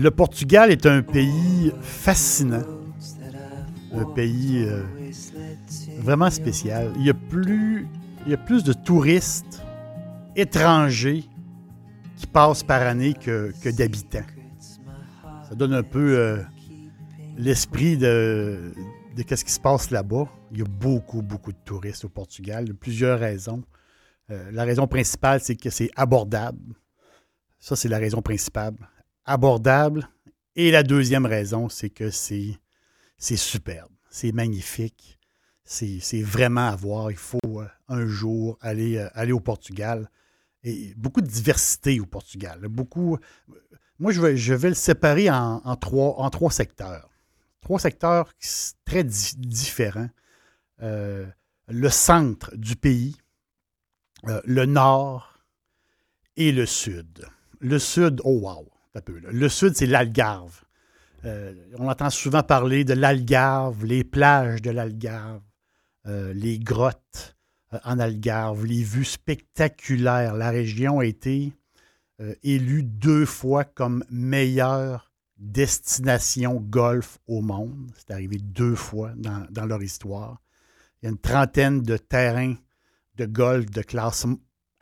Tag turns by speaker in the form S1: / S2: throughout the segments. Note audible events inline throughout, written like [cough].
S1: Le Portugal est un pays fascinant, un pays euh, vraiment spécial. Il y a plus, de touristes étrangers qui passent par année que, d'habitants. Ça donne un peu euh, l'esprit de, de ce qui se passe là-bas. Il y a beaucoup, beaucoup de touristes au Portugal. A plusieurs raisons. Euh, la raison principale, c'est que c'est abordable. Ça, c'est la raison principale abordable. Et la deuxième raison, c'est que c'est, superbe, c'est magnifique, c'est, vraiment à voir. Il faut euh, un jour aller, euh, aller au Portugal. Et beaucoup de diversité au Portugal. Beaucoup. Moi, je vais, je vais le séparer en, trois, en trois secteurs. Trois secteurs très différents. Euh, le centre du pays, le nord et le sud. Le sud, oh wow! Le sud, c'est l'Algarve. Euh, on entend souvent parler de l'Algarve, les plages de l'Algarve, euh, les grottes euh, en Algarve, les vues spectaculaires. La région a été élue deux fois comme meilleure destination golf au monde. C'est arrivé deux fois dans, dans, leur histoire. Il y a une trentaine de terrains de golf de classe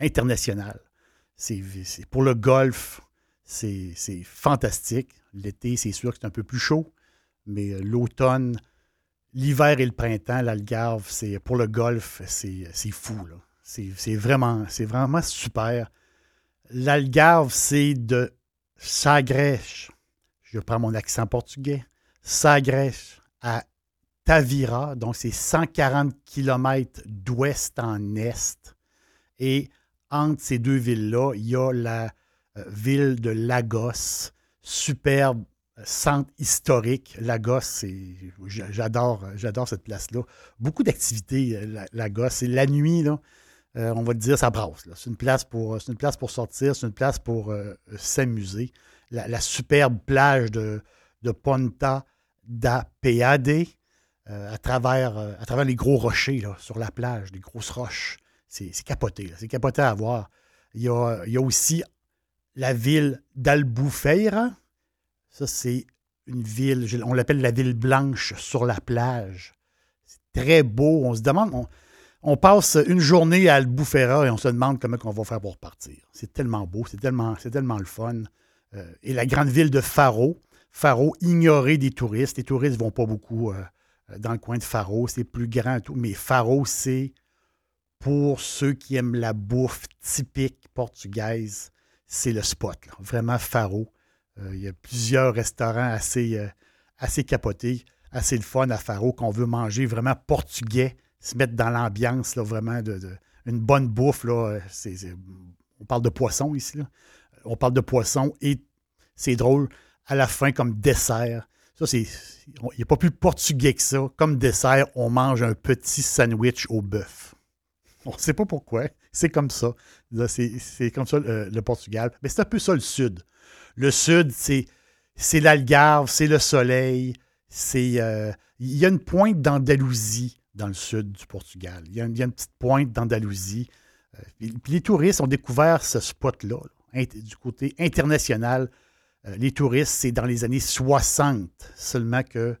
S1: internationale. C'est, pour le golf, c'est fantastique. L'été, c'est sûr que c'est un peu plus chaud, mais euh, l'automne, l'hiver et le printemps, l'Algarve, c'est pour le golf, c'est fou. C'est vraiment, vraiment super. L'Algarve, c'est de Sagrèche, je prends mon accent portugais, Sagrèche à Tavira, donc c'est 140 km d'ouest en est. Et entre ces deux villes-là, il y a la euh, ville de Lagos, superbe centre historique. Lagos, j'adore, j'adore cette place-là. Beaucoup d'activités, euh, Lagos. Et la nuit, euh, on va dire, ça brasse. C'est une, place pour, sortir, c'est une place pour s'amuser. La, superbe plage de, Ponta da Peade, à, travers, les gros rochers sur la plage, les grosses roches. C'est, capoté. C'est capoté à voir. Il y a aussi la ville d'Albufeira. Ça, c'est une ville, on l'appelle la ville blanche sur la plage. C'est très beau. On se demande, on, passe une journée à Albufeira et on se demande comment on va faire pour partir. C'est tellement beau, c'est tellement, tellement le fun. Euh, et la grande ville de Faro. Faro, ignorée des touristes. Les touristes ne vont pas beaucoup euh, dans le coin de Faro. C'est plus grand et tout. Mais Faro, c'est pour ceux qui aiment la bouffe typique portugaise c'est le spot. Vraiment Faro. Euh, il y a plusieurs restaurants assez, euh, assez capotés, assez fun à Faro, qu'on veut manger vraiment portugais, se mettre dans l'ambiance, vraiment, de, une bonne bouffe. Là, on parle de poisson ici. On parle de poisson et c'est drôle, à la fin, comme dessert. Ça, c'est. Il n'y a pas plus portugais que ça. Comme dessert, on mange un petit sandwich au bœuf. On ne sait pas pourquoi. C'est comme ça. C'est comme ça le, Portugal. Mais c'est un peu ça le Sud. Le Sud, c'est l'Algarve, c'est le soleil. C'est euh, il y a une pointe d'Andalousie dans le sud du Portugal. Il y a, une, petite pointe d'Andalousie. Euh, les touristes ont découvert ce spot-là, du côté international. Euh, les touristes, c'est dans les années 60 seulement que,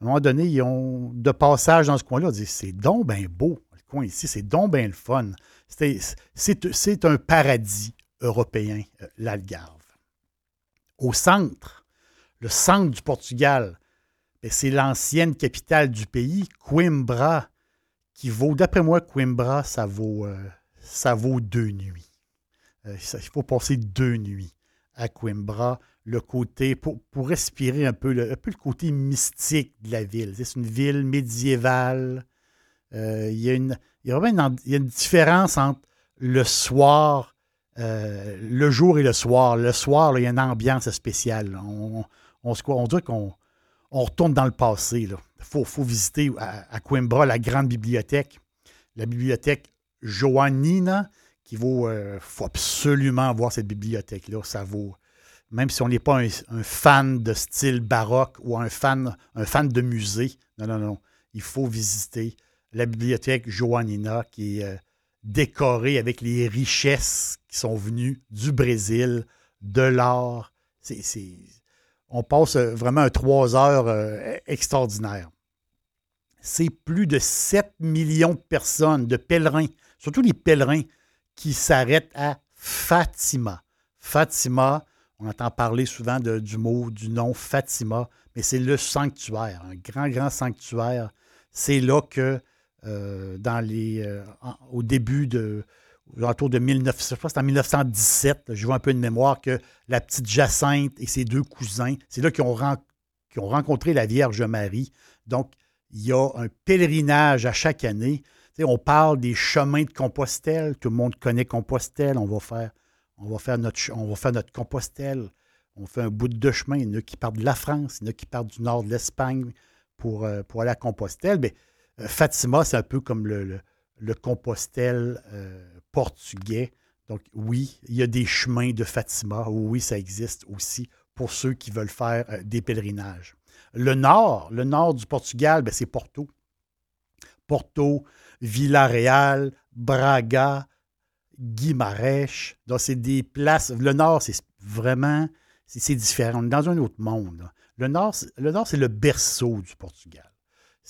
S1: à un moment donné, ils ont de passage dans ce coin-là. Ils disent c'est donc bien beau coin ici. C'est donc bien le fun. C'est un paradis européen, euh, l'Algarve. Au centre, le centre du Portugal, ben, c'est l'ancienne capitale du pays, Coimbra, qui vaut, d'après moi, Coimbra, ça vaut, euh, ça vaut deux nuits. Euh, il faut passer deux nuits à Coimbra, le côté, pour, respirer un peu, un peu le côté mystique de la ville. C'est une ville médiévale. Euh, il, y a une, y a une, différence entre le soir, le jour et le soir. Le soir, il y a une ambiance spéciale. On, on, on dirait qu'on on retourne dans le passé. Il faut, faut, visiter à, Coimbra la grande bibliothèque, la bibliothèque Joannina, qui vaut. Euh, faut absolument voir cette bibliothèque-là. Ça vaut. Même si on n'est pas un, fan de style baroque ou un fan, un fan de musée, non, non, non. Il faut visiter la bibliothèque Joannina qui est euh, décorée avec les richesses qui sont venues du Brésil, de l'art. On passe euh, vraiment un trois heures euh, extraordinaire. C'est plus de 7 millions de personnes, de pèlerins, surtout les pèlerins qui s'arrêtent à Fatima. Fatima, on entend parler souvent du mot, du nom Fatima, mais c'est le sanctuaire, un grand, grand sanctuaire. C'est là que, dans les, au début de, autour de 19, je en 1917, je vois un peu de mémoire, que la petite Jacinthe et ses deux cousins, c'est là qu'ils ont, ont, rencontré la Vierge Marie. Donc, il y a un pèlerinage à chaque année. on parle des chemins de Compostelle. Tout le monde connaît Compostelle. On va faire, on va faire, notre, on va faire notre Compostelle. On fait un bout de chemin. Il y en a qui partent de la France, il y en a qui partent du nord de l'Espagne pour, euh, pour aller à Compostelle. Euh, Fatima, c'est un peu comme le, Compostelle euh, portugais. Donc oui, il y a des chemins de Fatima. Oui, ça existe aussi pour ceux qui veulent faire euh, des pèlerinages. Le nord, le nord du Portugal, ben, c'est Porto. Porto, Villarreal, Braga, Guimarães. Donc, c'est des places. Le nord, c'est vraiment c'est différent. On est dans un autre monde. Le nord, c'est le berceau du Portugal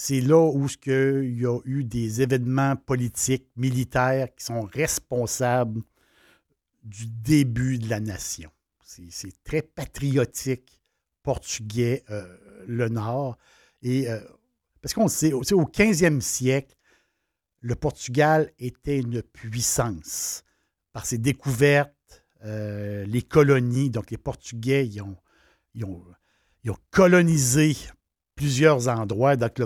S1: c'est là où il y a eu des événements politiques, militaires qui sont responsables du début de la nation. C'est très patriotique, portugais, euh, le Nord. Euh, parce qu'on sait, au 15e siècle, le Portugal était une puissance. Par ses découvertes, euh, les colonies, donc les Portugais, ils ont colonisé plusieurs endroits. Donc,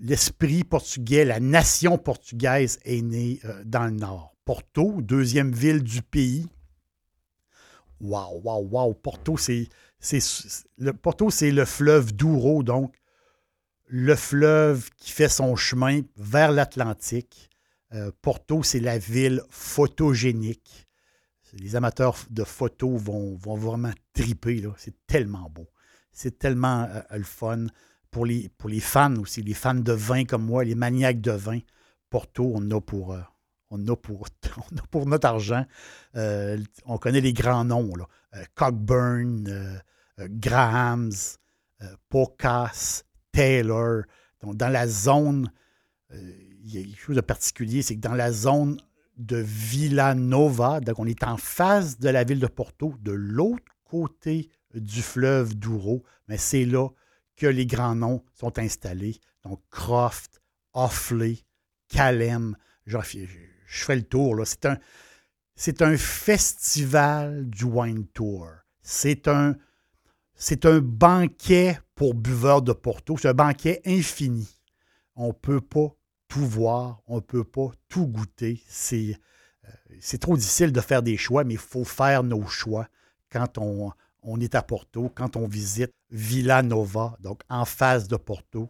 S1: l'esprit portugais, la nation portugaise est née euh, dans le nord. Porto, deuxième ville du pays. Waouh, waouh, waouh. Porto, c'est le, Porto, c'est le fleuve Douro, donc le fleuve qui fait son chemin vers l'Atlantique. Euh, Porto, c'est la ville photogénique. Les amateurs de photos vont, vont vraiment triper. C'est tellement beau. C'est tellement euh, le fun. Pour les, pour les fans aussi, les fans de vin comme moi, les maniaques de vin, Porto, on a pour, euh, on a pour, [laughs] pour notre argent. Euh, on connaît les grands noms. Là. Cockburn, Grahams, Pocas, Taylor. Donc, dans la zone, il y a quelque chose de particulier, c'est que dans la zone de Villanova, donc on est en face de la ville de Porto, de l'autre côté du fleuve Douro, mais c'est là que les grands noms sont installés. Donc, Croft, Offley, Calem. Je, fais le tour. C'est, un, festival du wine tour. C'est un, banquet pour buveurs de Porto. C'est un banquet infini. On ne peut pas tout voir, on ne peut pas tout goûter. C'est, euh, c'est trop difficile de faire des choix, mais il faut faire nos choix quand on, on est à Porto, quand on visite Villa Nova, donc en face de Porto,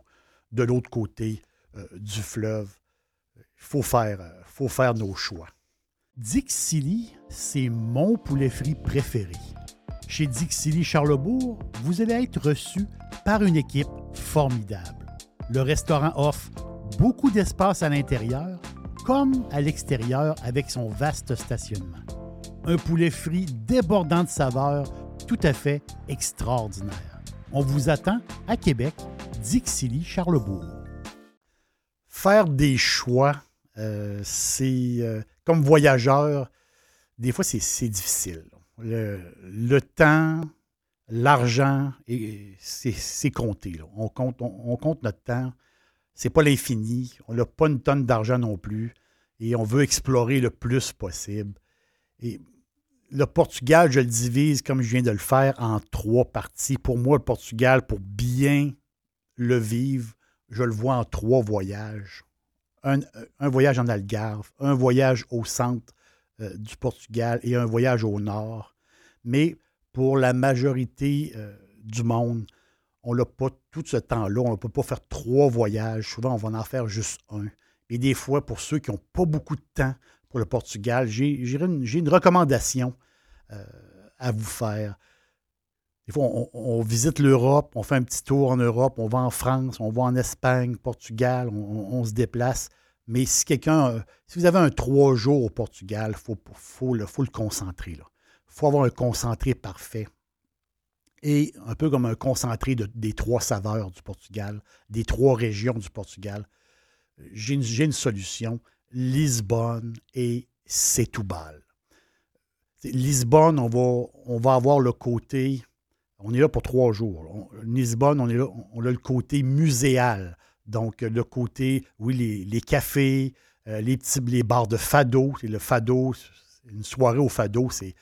S1: de l'autre côté euh, du fleuve, il faut faire, euh, faut faire nos choix. Dixili, c'est mon poulet frit préféré. Chez Dixili Charlebourg, vous allez être reçu par une équipe formidable. Le restaurant offre beaucoup d'espace à l'intérieur comme à l'extérieur avec son vaste stationnement. Un poulet frit débordant de saveurs tout à fait extraordinaire. On vous attend à Québec, Dixilly, Charlebourg. Faire des choix, euh, c'est euh, comme voyageur, des fois c'est difficile. Le, temps, l'argent, c'est compté. On, compte, on, compte notre temps. C'est pas l'infini. On n'a pas une tonne d'argent non plus. Et on veut explorer le plus possible. Et le Portugal, je le divise comme je viens de le faire en trois parties. Pour moi, le Portugal, pour bien le vivre, je le vois en trois voyages. Un, voyage en Algarve, un voyage au centre euh, du Portugal et un voyage au nord. Mais pour la majorité euh, du monde, on n'a pas tout ce temps-là. On ne peut pas faire trois voyages. Souvent, on va en faire juste un. Et des fois, pour ceux qui n'ont pas beaucoup de temps pour le Portugal, j'ai une, recommandation euh, à vous faire. Des fois, on, visite l'Europe, on fait un petit tour en Europe, on va en France, on va en Espagne, Portugal, on, se déplace. Mais si quelqu'un, euh, si vous avez un trois jours au Portugal, il faut, le concentrer. Il faut avoir un concentré parfait. Et un peu comme un concentré des trois saveurs du Portugal, des trois régions du Portugal. J'ai une, solution. Lisbonne et Setúbal. Lisbonne, on va, on va avoir le côté on est là pour trois jours. Lisbonne, on, est là, on a le côté muséal. Donc, le côté, oui, les, cafés, euh, les les bars de fado. C'est le fado, une soirée au fado, c'est,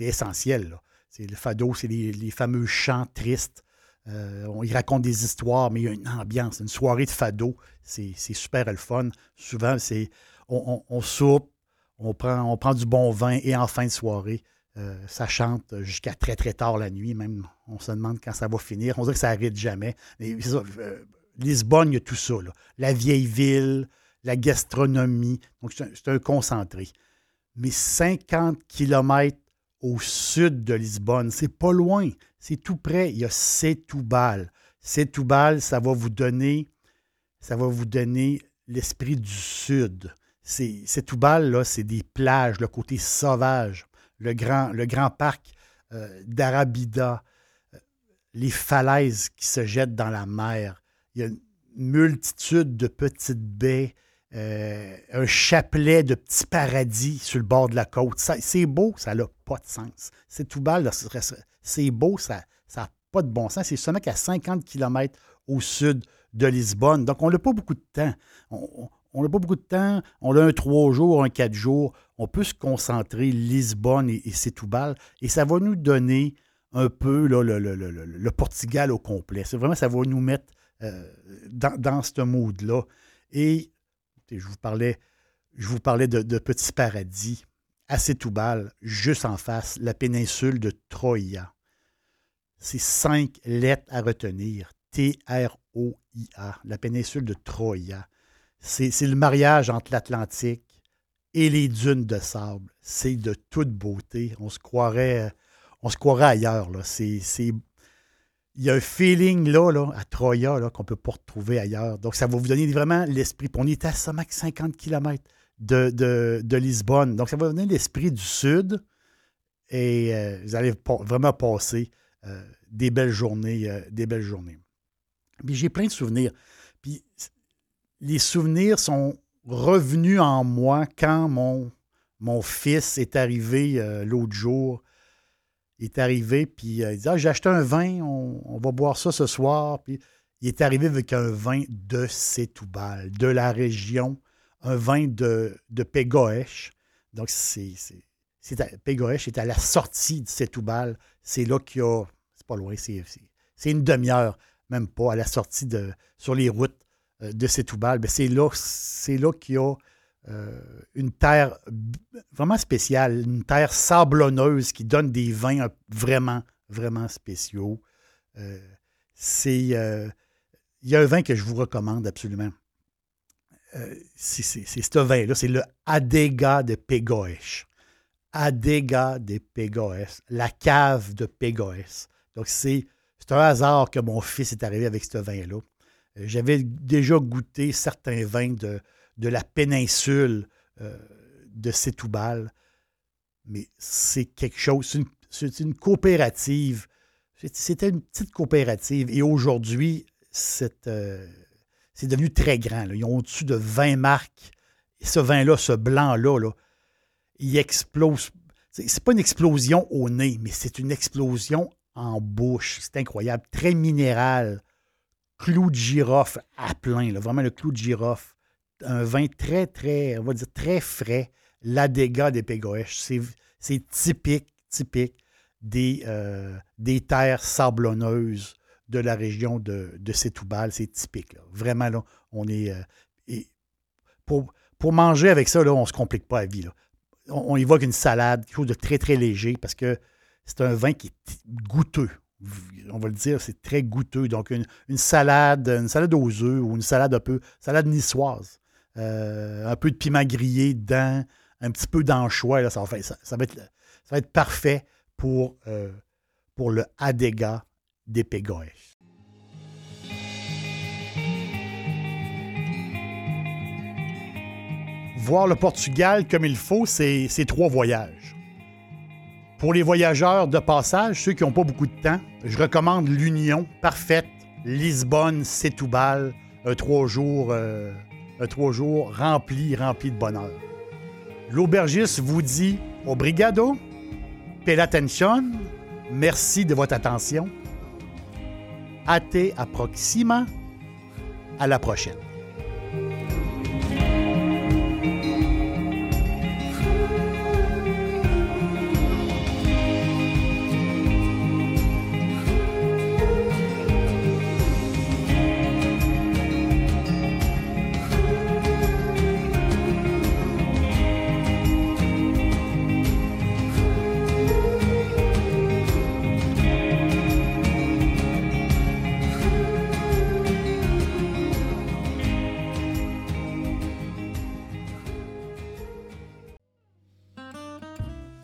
S1: essentiel. C'est le fado, c'est les, fameux chants tristes. Euh, on y raconte des histoires, mais il y a une ambiance. Une soirée de fado, c'est, super le fun. Souvent, c'est on, soupe, on prend, on prend du bon vin et en fin de soirée, euh, ça chante jusqu'à très, très tard la nuit, même. On se demande quand ça va finir. On dirait que ça n'arrête jamais. Euh, Lisbonne, il y a tout ça. La vieille ville, la gastronomie. Donc, c'est un, concentré. Mais 50 kilomètres au sud de Lisbonne, c'est pas loin. C'est tout près. Il y a Setúbal. Setúbal, ça va vous donner, ça va vous donner l'esprit du sud. Setúbal, là, c'est des plages, le côté sauvage le grand, le grand parc euh, d'Arabida, euh, les falaises qui se jettent dans la mer. Il y a une multitude de petites baies, euh, un chapelet de petits paradis sur le bord de la côte. C'est beau, ça n'a pas de sens. C'est tout bas, c'est beau, ça n'a pas de bon sens. C'est seulement qu'à 50 km au sud de Lisbonne. Donc, on n'a pas beaucoup de temps. On n'a pas beaucoup de temps. On a un trois jours, un quatre jours. On peut se concentrer Lisbonne et, et Setúbal. Et ça va nous donner un peu le, Portugal au complet. C'est vraiment, ça va nous mettre euh, dans, ce mood-là. Et je vous parlais, je vous parlais de, de petits paradis à Setúbal, juste en face, la péninsule de Troia. C'est cinq lettres à retenir. T-R-O-I-A, la péninsule de Troia. C'est le mariage entre l'Atlantique et les dunes de sable. C'est de toute beauté. On se croirait, on se croirait ailleurs. Là. Il y a un feeling là, là à Troya qu'on ne peut pas retrouver ailleurs. Donc, ça va vous donner vraiment l'esprit. On est à seulement 50 km de, Lisbonne. Donc, ça va vous donner l'esprit du Sud et euh, vous allez vraiment passer euh, des belles journées. Euh, des belles journées. Puis j'ai plein de souvenirs. Puis les souvenirs sont revenus en moi quand mon, fils est arrivé l'autre jour. Il est arrivé, puis euh, il dit ah, J'ai acheté un vin, on, va boire ça ce soir. Puis il est arrivé avec un vin de Setúbal, de la région, un vin de, de. Donc, c'est. Pégoèche est à la sortie de Setúbal. C'est là qu'il y a. C'est pas loin, c'est une demi-heure, même pas, à la sortie de. sur les routes euh, de Setúbal, ben c'est là, c'est là qu'il y a euh, une terre vraiment spéciale, une terre sablonneuse qui donne des vins vraiment, vraiment spéciaux. Euh, c'est, il y a un vin que je vous recommande absolument. c'est, ce vin-là, c'est le Adega de Pégoès. Adega de Pégoès, la cave de Pégoès. Donc, c'est, un hasard que mon fils est arrivé avec ce vin-là. Euh, j'avais déjà goûté certains vins de, de la péninsule euh, de Setúbal, mais c'est quelque chose, c'est une, coopérative. C'était une petite coopérative et aujourd'hui, euh, c'est devenu très grand. Ils ont au-dessus de 20 marques. Et ce vin-là, ce blanc-là, là, il explose. C'est pas une explosion au nez, mais c'est une explosion en bouche. C'est incroyable. Très minéral. Clou de girofle à plein. Vraiment le clou de girofle. Un vin très, très, on va dire très frais. L'Adega des Pégoèches. C'est typique, typique des, euh, des terres sablonneuses de la région de, de Sétoubal. C'est typique. Vraiment, là, on est. Euh, pour, pour manger avec ça, là, on ne se complique pas la vie. On, on, évoque une salade, quelque chose de très, très léger, parce que c'est un vin qui est goûteux. On va le dire, c'est très goûteux. Donc, une, salade, une salade aux œufs ou une salade un peu, salade niçoise. Euh, un peu de piment grillé dedans, un petit peu d'anchois. Ça, va ça, va être, parfait pour, euh, pour le Adega des. Voir le Portugal comme il faut, c'est trois voyages. Pour les voyageurs de passage, ceux qui n'ont pas beaucoup de temps, je recommande l'Union parfaite, Lisbonne, Setúbal, un trois jours, euh, trois jours rempli, rempli de bonheur. L'aubergiste vous dit obrigado, pela attention, merci de votre attention. Ate approxima. À la prochaine.